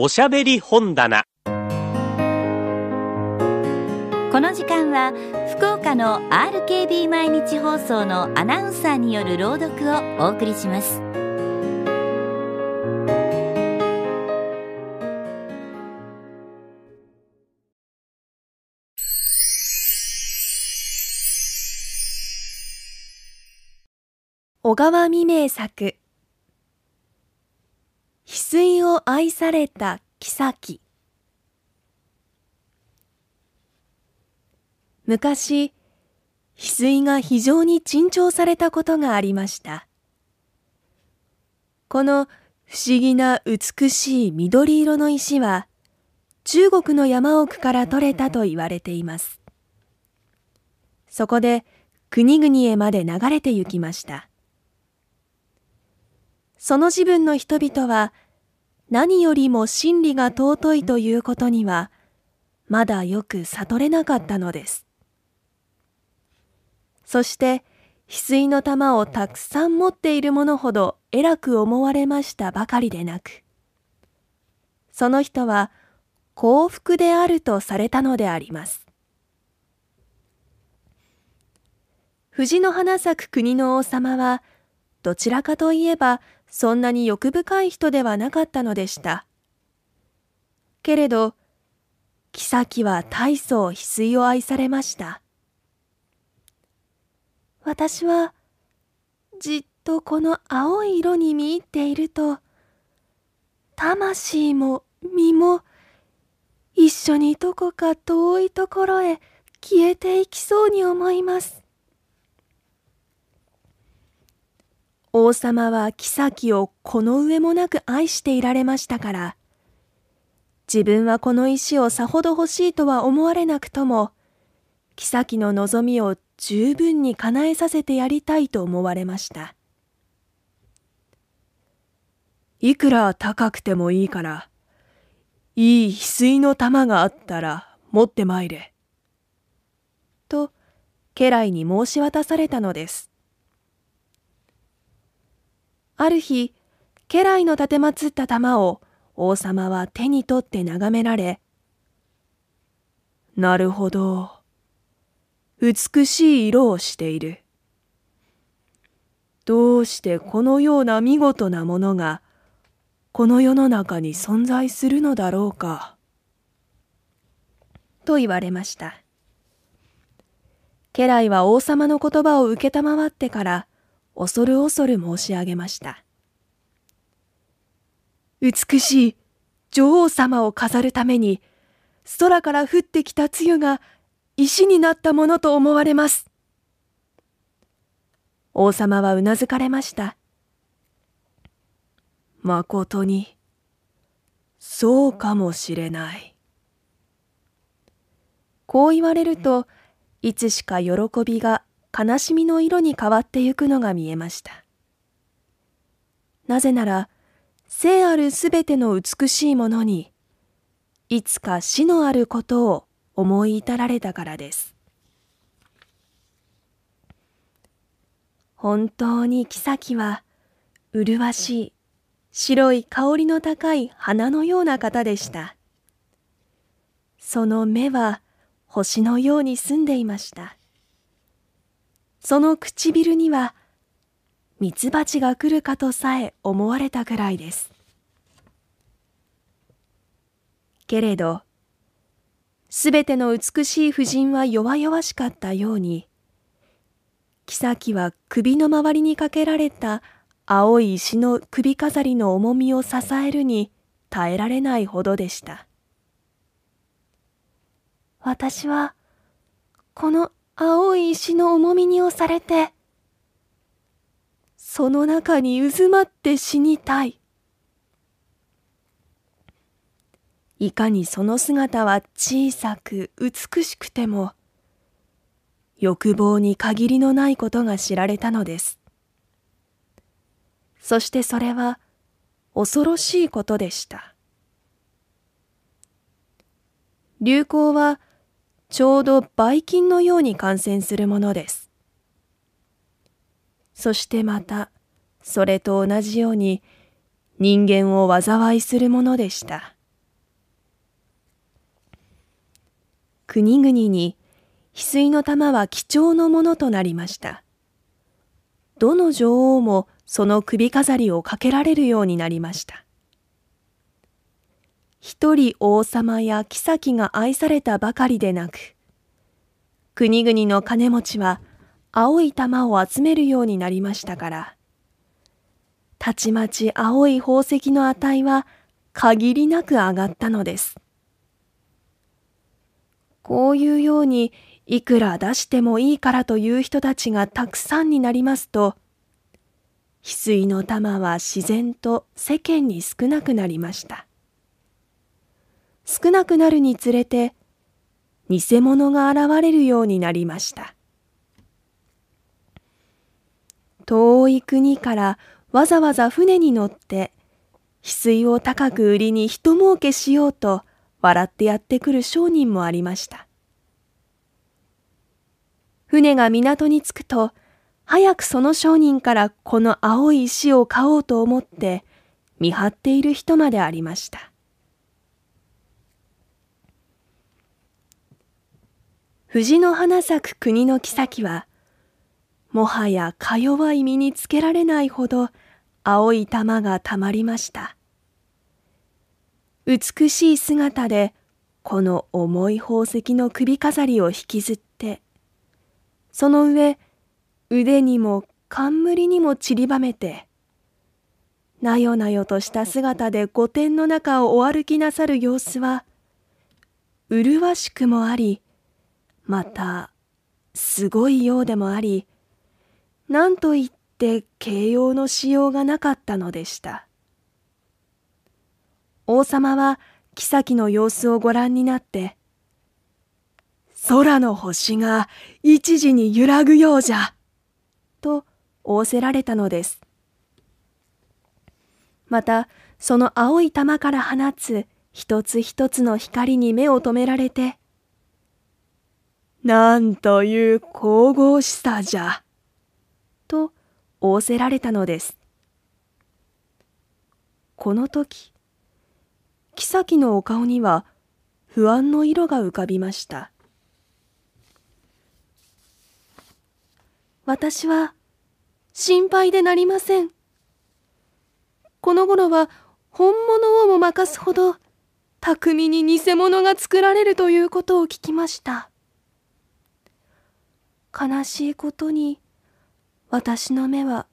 おしゃべり本棚。この時間は福岡の RKB 毎日放送のアナウンサーによる朗読をお送りします。小川未明作翡翠を愛された妃。昔翡翠が非常に珍重されたことがありました。この不思議な美しい緑色の石は中国の山奥から取れたと言われています。そこで国々へまで流れて行きました。その自分の人々は何よりも真理が尊いということにはまだよく悟れなかったのです。そして翡翠の玉をたくさん持っている者ほど偉く思われましたばかりでなく、その人は幸福であるとされたのであります。藤の花咲く国の王様は、どちらかといえばそんなに欲深い人ではなかったのでした。けれど、妃は大層翡翠を愛されました。私は、じっとこの青い色に見入っていると、魂も身も一緒にどこか遠いところへ消えていきそうに思います。王様は妃をこの上もなく愛していられましたから、自分はこの石をさほど欲しいとは思われなくとも、妃の望みを十分に叶えさせてやりたいと思われました。いくら高くてもいいから、いい翡翠の玉があったら持って参れ。と、家来に申し渡されたのです。ある日、家来の立てまつった玉を王様は手に取って眺められ、なるほど。美しい色をしている。どうしてこのような見事なものがこの世の中に存在するのだろうか。と言われました。家来は王様の言葉を受けたまわってから恐る恐る申し上げました。美しい女王様を飾るために、空から降ってきた露が石になったものと思われます。王様はうなずかれました。まことに、そうかもしれない。こう言われると、いつしか喜びが悲しみの色に変わってゆくのが見えました。なぜなら、生あるすべての美しいものに、いつか死のあることを思い至られたからです。本当に妃は、麗しい、白い香りの高い花のような方でした。その目は星のように澄んでいました。その唇にはミツバチが来るかとさえ思われたくらいです。けれど、すべての美しい婦人は弱々しかったように、妃は首の周りにかけられた青い石の首飾りの重みを支えるに耐えられないほどでした。私は、この青い石の重みに押されて、その中に渦まって死にたい。いかにその姿は小さく美しくても、欲望に限りのないことが知られたのです。そしてそれは恐ろしいことでした。流行はちょうどばい菌のように感染するものです。そしてまた、それと同じように人間を災いするものでした。国々に翡翠の玉は貴重のものとなりました。どの女王もその首飾りをかけられるようになりました。一人王様や妃が愛されたばかりでなく、国々の金持ちは青い玉を集めるようになりましたから、たちまち青い宝石の値は限りなく上がったのです。こういうようにいくら出してもいいからという人たちがたくさんになりますと、翡翠の玉は自然と世間に少なくなりました。少なくなるにつれて、偽物が現れるようになりました。遠い国からわざわざ船に乗って翡翠を高く売りに人儲けしようと笑ってやってくる商人もありました。船が港に着くと、早くその商人からこの青い石を買おうと思って見張っている人までありました。藤の花咲く国の妃は、もはやか弱い身につけられないほど青い玉がたまりました。美しい姿でこの重い宝石の首飾りを引きずって、その上、腕にも冠にも散りばめて、なよなよとした姿で御殿の中をお歩きなさる様子は、麗しくもあり、また、すごいようでもあり、何と言って形容のしようがなかったのでした。王様は妃の様子をご覧になって、空の星が一時に揺らぐようじゃ。と仰せられたのです。また、その青い玉から放つ一つ一つの光に目を留められて、なんという神々しさじゃ。と仰せられたのです。この時、妃のお顔には不安の色が浮かびました。私は心配でなりません。この頃は本物をも任すほど巧みに偽物が作られるということを聞きました。悲しいことに私の目は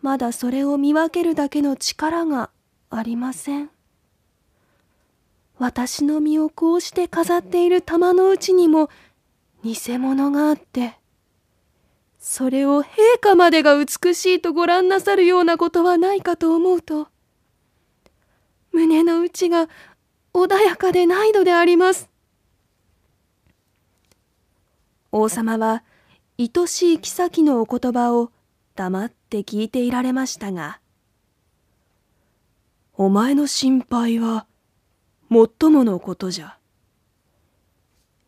まだそれを見分けるだけの力がありません。私の身をこうして飾っている玉のうちにも偽物があって、それを陛下までが美しいとご覧なさるようなことはないかと思うと、胸の内が穏やかでないのであります。王様は、愛しい妃のお言葉を黙って聞いていられましたが、お前の心配は、もっとものことじゃ。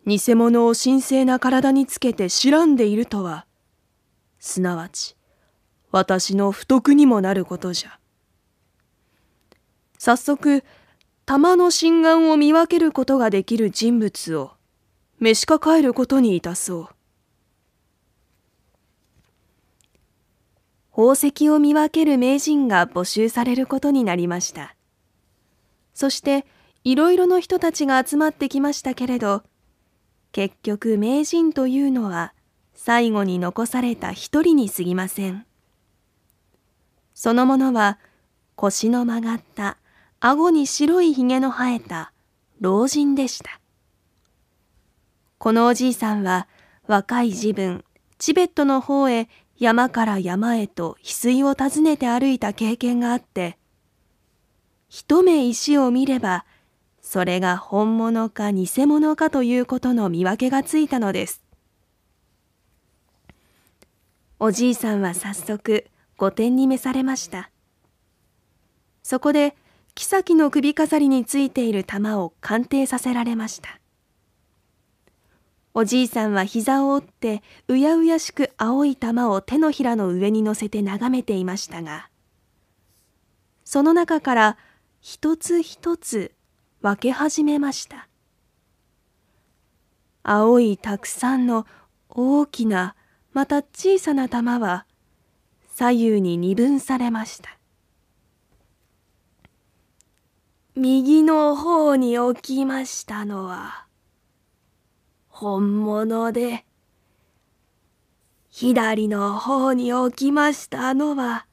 偽物を神聖な体につけて知らんでいるとは、すなわち私の不徳にもなることじゃ。早速、玉の心眼を見分けることができる人物を召し抱えることにいたそう。宝石を見分ける名人が募集されることになりました。そして、いろいろの人たちが集まってきましたけれど、結局名人というのは最後に残された一人に過ぎません。そのものは腰の曲がった顎に白いひげの生えた老人でした。このおじいさんは若い自分、チベットの方へ山から山へと翡翠を訪ねて歩いた経験があって、一目石を見れば、それが本物か偽物かということの見分けがついたのです。おじいさんは早速御殿に召されましたそこで妃の首飾りについている玉を鑑定させられましたおじいさんは膝を折ってうやうやしく青い玉を手のひらの上に乗せて眺めていましたがその中から一つ一つ分け始めました。青いたくさんの大きなまた小さな玉は左右に二分されました。右の方に置きましたのは本物で左の方に置きましたのは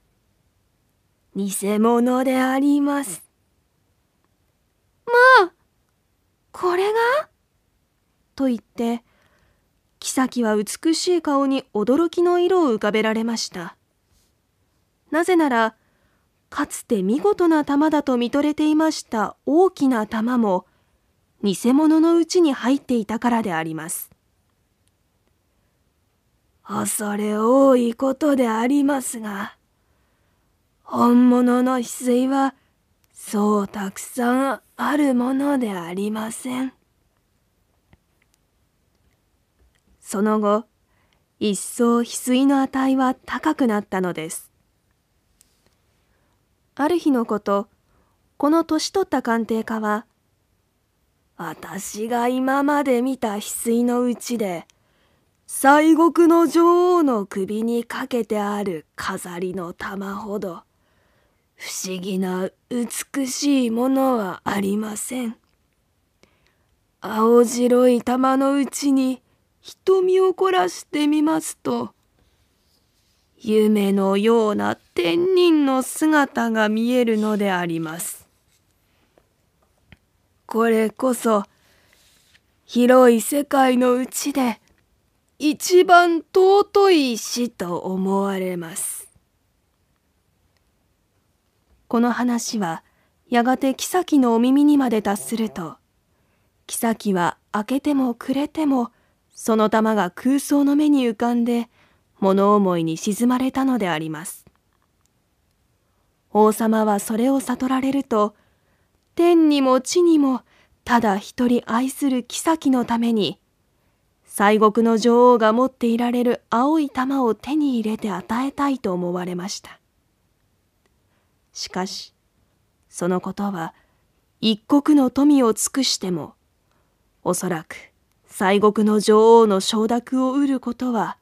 偽物であります。まあ、これが？と言って、妃は美しい顔に驚きの色を浮かべられました。なぜなら、かつて見事な玉だと見とれていました大きな玉も、偽物のうちに入っていたからであります。恐れ多いことでありますが、本物の翡翠はそうたくさんあるものでありません。その後、一層翡翠の値は高くなったのです。ある日のこと、この年取った鑑定家は、私が今まで見た翡翠のうちで、西国の女王の首にかけてある飾りの玉ほど、不思議な美しいものはありません。青白い玉のうちに瞳を凝らしてみますと、夢のような天人の姿が見えるのであります。これこそ広い世界のうちで一番尊い死と思われます。この話はやがて妃のお耳にまで達すると妃は開けてもくれてもその玉が空想の目に浮かんで物思いに沈まれたのであります王様はそれを悟られると天にも地にもただ一人愛する妃のために西国の女王が持っていられる青い玉を手に入れて与えたいと思われましたしかし、そのことは一国の富を尽くしても、おそらく西国の女王の承諾を得ることは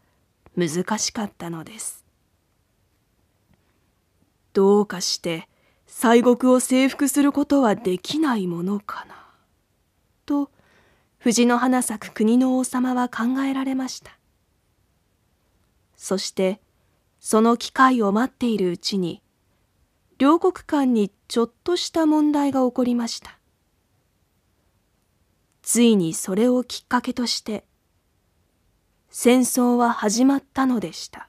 難しかったのです。どうかして西国を征服することはできないものかな。と、藤の花咲く国の王様は考えられました。そして、その機会を待っているうちに、両国間にちょっとした問題が起こりましたついにそれをきっかけとして戦争は始まったのでした